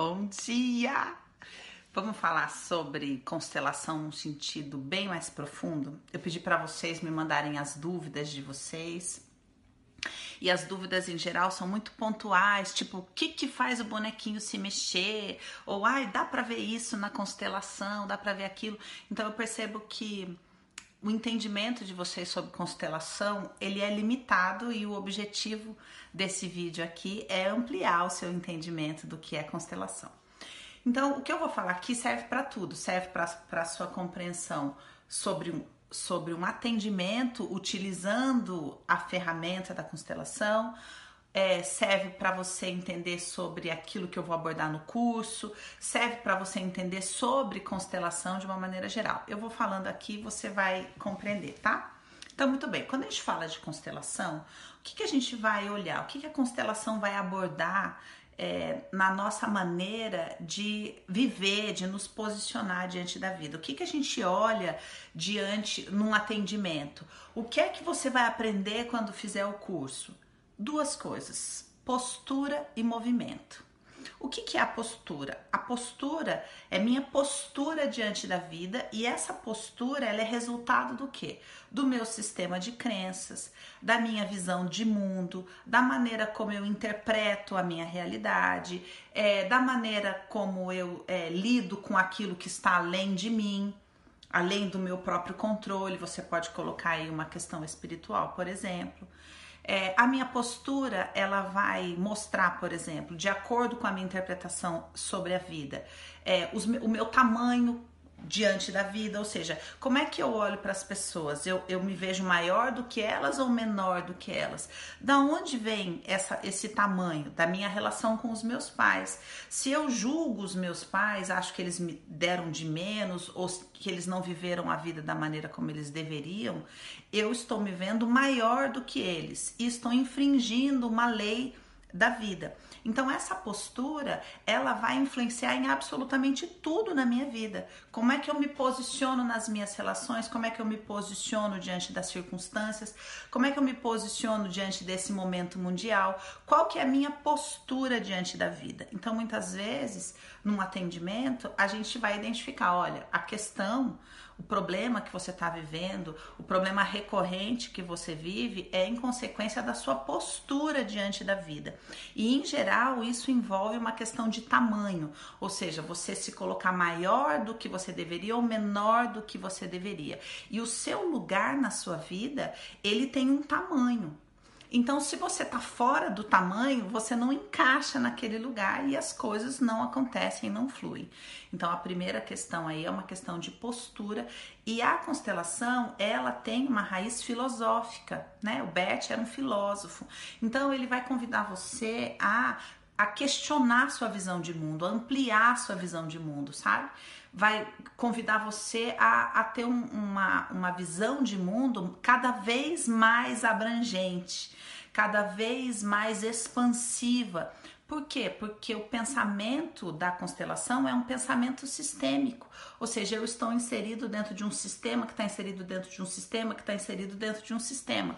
Bom dia! Vamos falar sobre constelação num sentido bem mais profundo? Eu pedi para vocês me mandarem as dúvidas de vocês. E as dúvidas em geral são muito pontuais, tipo, o que que faz o bonequinho se mexer? Ou ai, dá para ver isso na constelação, dá para ver aquilo. Então eu percebo que o entendimento de vocês sobre constelação ele é limitado e o objetivo desse vídeo aqui é ampliar o seu entendimento do que é constelação. Então, o que eu vou falar aqui serve para tudo, serve para a sua compreensão sobre um, sobre um atendimento utilizando a ferramenta da constelação, é, serve para você entender sobre aquilo que eu vou abordar no curso, serve para você entender sobre constelação de uma maneira geral. Eu vou falando aqui, você vai compreender, tá? Então, muito bem, quando a gente fala de constelação, o que, que a gente vai olhar? O que, que a constelação vai abordar é, na nossa maneira de viver, de nos posicionar diante da vida. O que, que a gente olha diante num atendimento? O que é que você vai aprender quando fizer o curso? Duas coisas: postura e movimento. O que, que, é a postura? A postura é minha postura diante da vida e essa postura ela é resultado do que? Do meu sistema de crenças, da minha visão de mundo, da maneira como eu interpreto a minha realidade, é, da maneira como eu é, lido com aquilo que está além de mim, além do meu próprio controle. Você pode colocar aí uma questão espiritual, por exemplo. É, a minha postura ela vai mostrar, por exemplo, de acordo com a minha interpretação sobre a vida, é, os, o meu tamanho diante da vida, ou seja, como é que eu olho para as pessoas? Eu, eu me vejo maior do que elas ou menor do que elas? Da onde vem essa, esse tamanho? Da minha relação com os meus pais. Se eu julgo os meus pais, acho que eles me deram de menos ou que eles não viveram a vida da maneira como eles deveriam, eu estou me vendo maior do que eles e estou infringindo uma lei da vida. Então essa postura, ela vai influenciar em absolutamente tudo na minha vida. Como é que eu me posiciono nas minhas relações? Como é que eu me posiciono diante das circunstâncias? Como é que eu me posiciono diante desse momento mundial? Qual que é a minha postura diante da vida? Então muitas vezes, num atendimento, a gente vai identificar, olha, a questão o problema que você está vivendo, o problema recorrente que você vive é em consequência da sua postura diante da vida. E em geral, isso envolve uma questão de tamanho, ou seja, você se colocar maior do que você deveria ou menor do que você deveria. E o seu lugar na sua vida, ele tem um tamanho. Então, se você está fora do tamanho, você não encaixa naquele lugar e as coisas não acontecem, não fluem. Então, a primeira questão aí é uma questão de postura e a constelação, ela tem uma raiz filosófica, né? O Bert era um filósofo. Então, ele vai convidar você a a questionar sua visão de mundo, a ampliar sua visão de mundo, sabe? Vai convidar você a, a ter um, uma, uma visão de mundo cada vez mais abrangente, cada vez mais expansiva. Por quê? Porque o pensamento da constelação é um pensamento sistêmico, ou seja, eu estou inserido dentro de um sistema que está inserido dentro de um sistema que está inserido dentro de um sistema.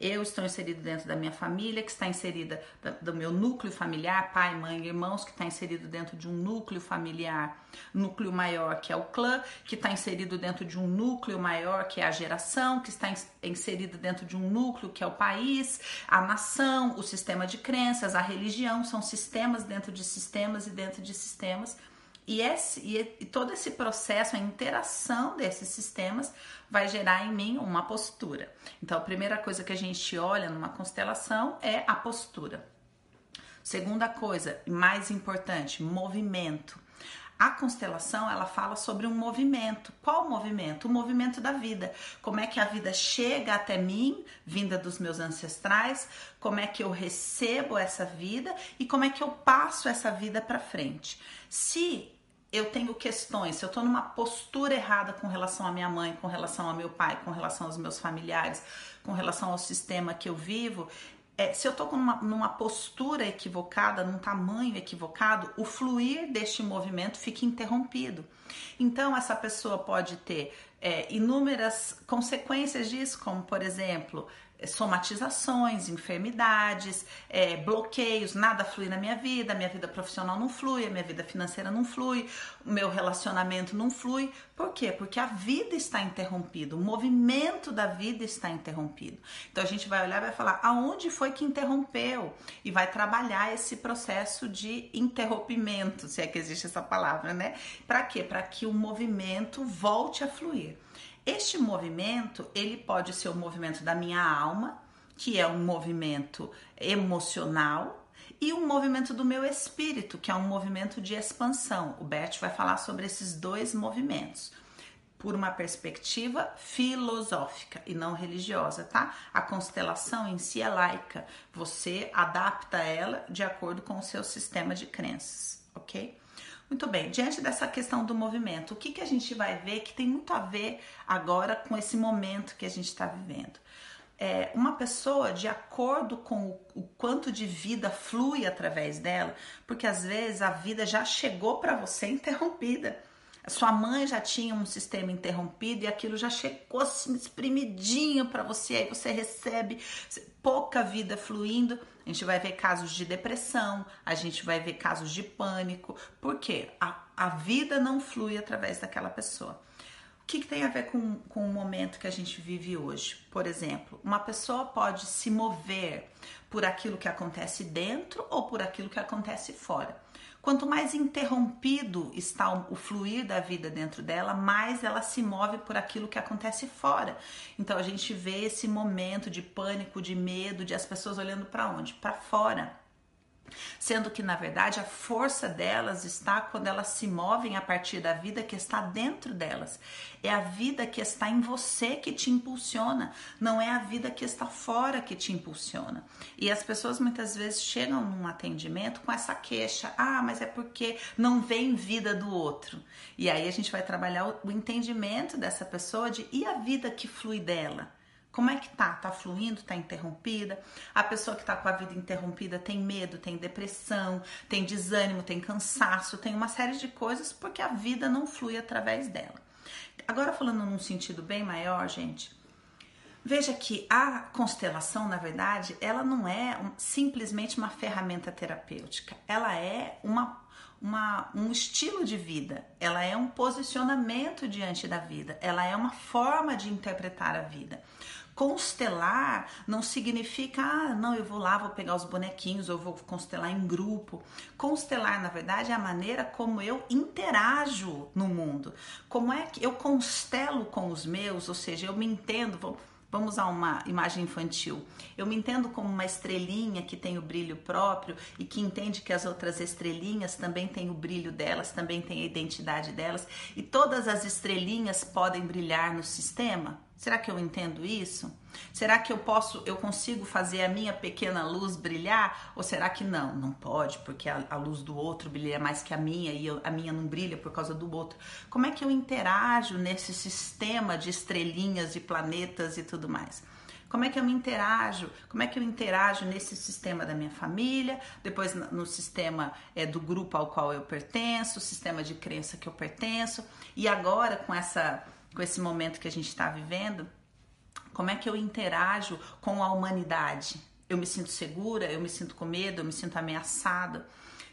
Eu estou inserido dentro da minha família, que está inserida do meu núcleo familiar, pai, mãe, irmãos, que está inserido dentro de um núcleo familiar, núcleo maior, que é o clã, que está inserido dentro de um núcleo maior, que é a geração, que está inserido dentro de um núcleo, que é o país, a nação, o sistema de crenças, a religião, são sistemas dentro de sistemas e dentro de sistemas e, esse, e, todo esse processo, a interação desses sistemas, vai gerar em mim uma postura. Então, a primeira coisa que a gente olha numa constelação é a postura. Segunda coisa, mais importante, movimento. A constelação, ela fala sobre um movimento. Qual movimento? O movimento da vida. Como é que a vida chega até mim, vinda dos meus ancestrais, como é que eu recebo essa vida e como é que eu passo essa vida para frente. Se eu tenho questões, se eu estou numa postura errada com relação à minha mãe, com relação ao meu pai, com relação aos meus familiares, com relação ao sistema que eu vivo, é, se eu estou numa, numa postura equivocada, num tamanho equivocado, o fluir deste movimento fica interrompido. Então, essa pessoa pode ter é, inúmeras consequências disso, como por exemplo, somatizações, enfermidades, é, bloqueios, nada flui na minha vida, minha vida profissional não flui, a minha vida financeira não flui, o meu relacionamento não flui. Por quê? Porque a vida está interrompida, o movimento da vida está interrompido. Então a gente vai olhar e vai falar aonde foi que interrompeu e vai trabalhar esse processo de interrompimento, se é que existe essa palavra, né? Para quê? Para que o movimento volte a fluir. Este movimento, ele pode ser o movimento da minha alma, que é um movimento emocional, e um movimento do meu espírito, que é um movimento de expansão. O Bert vai falar sobre esses dois movimentos por uma perspectiva filosófica e não religiosa, tá? A constelação em si é laica. Você adapta ela de acordo com o seu sistema de crenças, ok? Muito bem, diante dessa questão do movimento, o que, que a gente vai ver que tem muito a ver agora com esse momento que a gente está vivendo? É, uma pessoa, de acordo com o, o, quanto de vida flui através dela, porque às vezes a vida já chegou para você interrompida. Sua mãe já tinha um sistema interrompido e aquilo já chegou assim espremidinho para você, aí você recebe pouca vida fluindo a gente vai ver casos de depressão, a gente vai ver casos de pânico, porque a, a vida não flui através daquela pessoa. O que, que tem a ver com, com o momento que a gente vive hoje? Por exemplo, uma pessoa pode se mover por aquilo que acontece dentro ou por aquilo que acontece fora. Quanto mais interrompido está o fluir da vida dentro dela, mais ela se move por aquilo que acontece fora. Então a gente vê esse momento de pânico, de medo, de as pessoas olhando para onde? Para fora. Sendo que, na verdade, a força delas está quando elas se movem a partir da vida que está dentro delas. É a vida que está em você que te impulsiona, não é a vida que está fora que te impulsiona. E as pessoas muitas vezes chegam num atendimento com essa queixa: ah, mas é porque não vem vida do outro. E aí a gente vai trabalhar o entendimento dessa pessoa de e a vida que flui dela. Como é que tá? Tá fluindo? Tá interrompida? A pessoa que tá com a vida interrompida tem medo, tem depressão, tem desânimo, tem cansaço, tem uma série de coisas porque a vida não flui através dela. Agora falando num sentido bem maior, gente, Veja que a constelação, na verdade, ela não é um, simplesmente uma ferramenta terapêutica, ela é uma, uma, um estilo de vida, ela é um posicionamento diante da vida, ela é uma forma de interpretar a vida. Constelar não significa, ah, não, eu vou lá, vou pegar os bonequinhos, ou vou constelar em grupo. Constelar, na verdade, é a maneira como eu interajo no mundo. Como é que eu constelo com os meus, ou seja, eu me entendo, Vamos usar uma imagem infantil. Eu me entendo como uma estrelinha que tem o brilho próprio e que entende que as outras estrelinhas também têm o brilho delas, também têm a identidade delas, e todas as estrelinhas podem brilhar no sistema? Será que eu entendo isso? Será que eu posso, eu consigo fazer a minha pequena luz brilhar? Ou será que não? Não pode, porque a, a luz do outro brilha mais que a minha e eu, a minha não brilha por causa do outro. Como é que eu interajo nesse sistema de estrelinhas e planetas e tudo mais? Como é que eu me interajo? Como é que eu interajo nesse sistema da minha família, depois no sistema é, do grupo ao qual eu pertenço, sistema de crença que eu pertenço, e agora com essa com esse momento que a gente está vivendo, como é que eu interajo com a humanidade? Eu me sinto segura, eu me sinto com medo, eu me sinto ameaçada.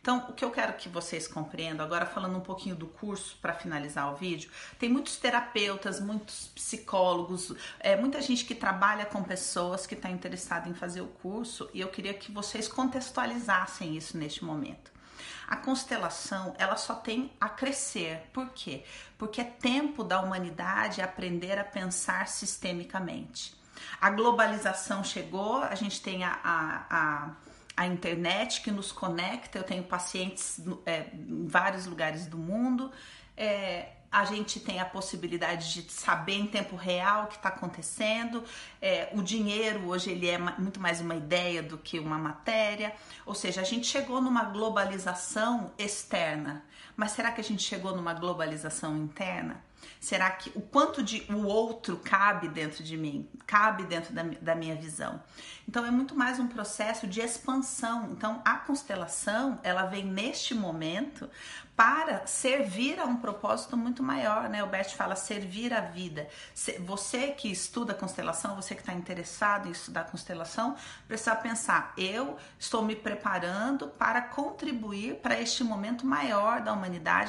Então, o que eu quero que vocês compreendam, agora falando um pouquinho do curso para finalizar o vídeo, tem muitos terapeutas, muitos psicólogos, é, muita gente que trabalha com pessoas que está interessada em fazer o curso e eu queria que vocês contextualizassem isso neste momento. A constelação, ela só tem a crescer. Por quê? Porque é tempo da humanidade aprender a pensar sistemicamente. A globalização chegou, a gente tem a, a, a a internet que nos conecta. Eu tenho pacientes é, em vários lugares do mundo. É, a gente tem a possibilidade de saber em tempo real o que está acontecendo. É, o dinheiro hoje ele é muito mais uma ideia do que uma matéria. Ou seja, a gente chegou numa globalização externa. Mas será que a gente chegou numa globalização interna? Será que o quanto de o outro cabe dentro de mim, cabe dentro da, da minha visão? Então é muito mais um processo de expansão. Então a constelação ela vem neste momento para servir a um propósito muito maior, né? O Bert fala servir a vida. Você que estuda constelação, você que está interessado em estudar constelação, precisa pensar: eu estou me preparando para contribuir para este momento maior da humanidade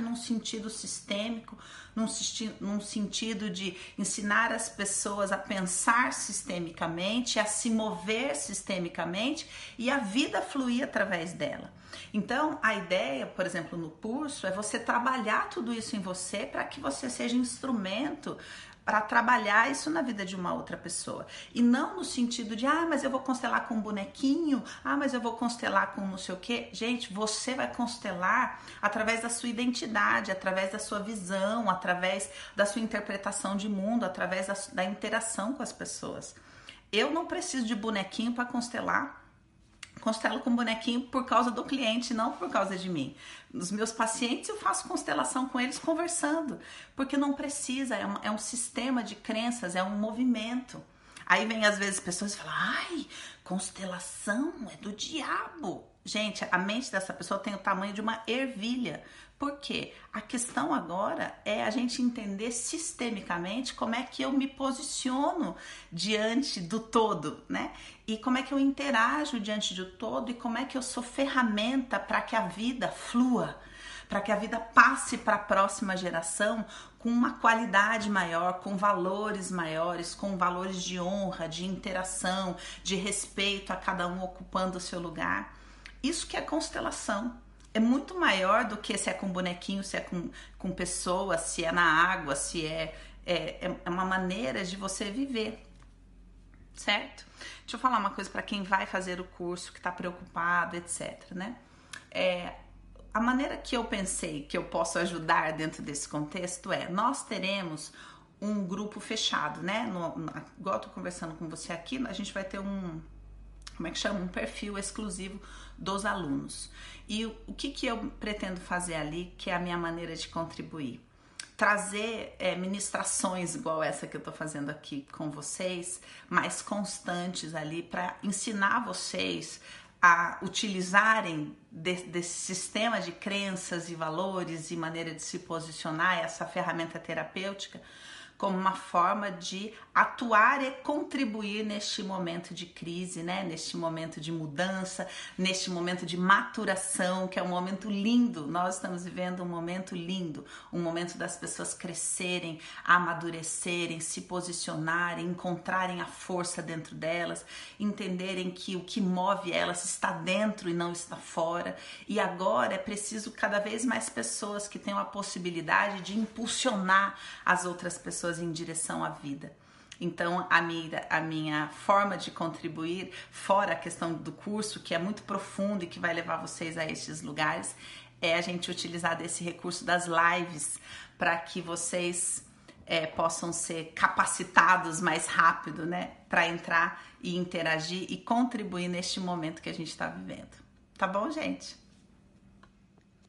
num sentido sistêmico, num, num sentido de ensinar as pessoas a pensar sistemicamente, a se mover sistemicamente e a vida fluir através dela. Então, a ideia, por exemplo, no curso, é você trabalhar tudo isso em você para que você seja instrumento para trabalhar isso na vida de uma outra pessoa. E não no sentido de, ah, mas eu vou constelar com um bonequinho, ah, mas eu vou constelar com não sei o quê. Gente, você vai constelar através da sua identidade, através da sua visão, através da sua interpretação de mundo, através da, da interação com as pessoas. Eu não preciso de bonequinho para constelar constelo com bonequinho por causa do cliente, não por causa de mim. Nos meus pacientes eu faço constelação com eles conversando, porque não precisa, é, é um sistema de crenças, é um movimento. Aí vem às vezes pessoas e falam: ai, constelação é do diabo. Gente, a mente dessa pessoa tem o tamanho de uma ervilha. Por quê? A questão agora é a gente entender sistemicamente como é que eu me posiciono diante do todo, né? E como é que eu interajo diante do todo e como é que eu sou ferramenta para que a vida flua, para que a vida passe para a próxima geração com uma qualidade maior, com valores maiores, com valores de honra, de interação, de respeito a cada um ocupando o seu lugar. Isso que é constelação. É muito maior do que se é com bonequinho, se é com, com pessoa, se é na água, se é, é, é uma maneira de você viver, certo? Deixa eu falar uma coisa para quem vai fazer o curso, que está preocupado, etc. Né? É, a maneira que eu pensei que eu posso ajudar dentro desse contexto é: nós teremos um grupo fechado, né? No, no, igual eu tô conversando com você aqui, a gente vai ter um, como é que chama? Um perfil exclusivo dos alunos. E o, que, que eu pretendo fazer ali, que é a minha maneira de contribuir? Trazer é, ministrações igual essa que eu tô fazendo aqui com vocês, mais constantes ali, para ensinar vocês a utilizarem de, desse sistema de crenças e valores e maneira de se posicionar, essa ferramenta terapêutica, como uma forma de atuar e contribuir neste momento de crise, né? Neste momento de mudança, neste momento de maturação, que é um momento lindo. Nós estamos vivendo um momento lindo, um momento das pessoas crescerem, amadurecerem, se posicionarem, encontrarem a força dentro delas, entenderem que o que move elas está dentro e não está fora. E agora é preciso cada vez mais pessoas que tenham a possibilidade de impulsionar as outras pessoas em direção à vida. Então, a minha, a minha forma de contribuir, fora a questão do curso, que é muito profundo e que vai levar vocês a estes lugares, é a gente utilizar desse recurso das lives para que vocês é, possam ser capacitados mais rápido, né? Para entrar e interagir e contribuir neste momento que a gente está vivendo. Tá bom, gente?